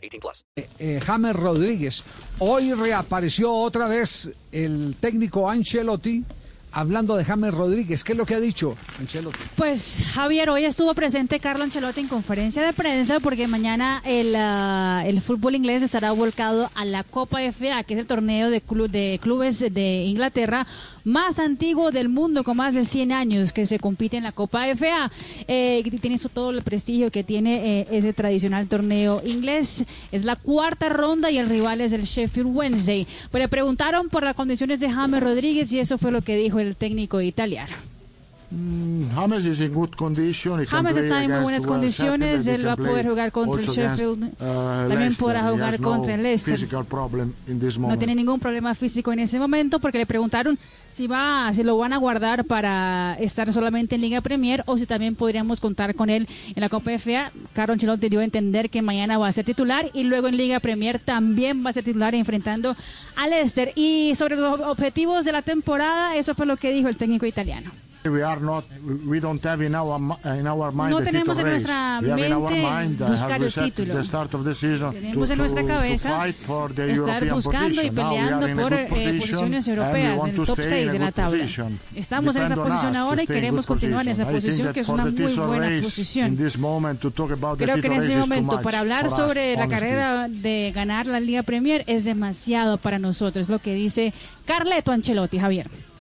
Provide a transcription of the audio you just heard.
18 plus. eh, James Rodríguez. Hoy reapareció otra vez el técnico Ancelotti hablando de James Rodríguez. ¿Qué es lo que ha dicho Ancelotti? Pues Javier, hoy estuvo presente Carlo Ancelotti en conferencia de prensa porque mañana el, ah, el fútbol inglés estará volcado a la Copa FA, que es el torneo de, clu- de clubes de Inglaterra más antiguo del mundo, con más de 100 años que se compite en la Copa FA. Eh, tiene eso todo el prestigio que tiene eh, ese tradicional torneo inglés. Es la cuarta ronda y el rival es el Sheffield Wednesday. Pues le preguntaron por las condiciones de James Rodríguez y eso fue lo que dijo el técnico italiano. James is in good condition. He James está en muy against buenas condiciones, él va a poder jugar contra el against, Sheffield, uh, también podrá jugar contra el no Leicester. No moment. tiene ningún problema físico en ese momento porque le preguntaron si va, si lo van a guardar para estar solamente en Liga Premier o si también podríamos contar con él en la Copa FA. Carlo Ancelotti dio a entender que mañana va a ser titular y luego en Liga Premier también va a ser titular enfrentando al Leicester. Y sobre los objetivos de la temporada, eso fue lo que dijo el técnico italiano. We are not. We don't have in our mi- in our mind No tenemos en nuestra mente mind, buscar el título. the start of the season, Tenemos to, en nuestra cabeza estar buscando y peleando por eh, posiciones europeas, en el top stay 6 in a de la tabla. position. Estamos en esa posición ahora y queremos continuar en esa posición, that que es una muy buena posición. in this moment, to talk about the Creo que en too momento, para hablar sobre la carrera de ganar la Liga Premier, es demasiado para nosotros, lo que dice Carleto Ancelotti, Javier.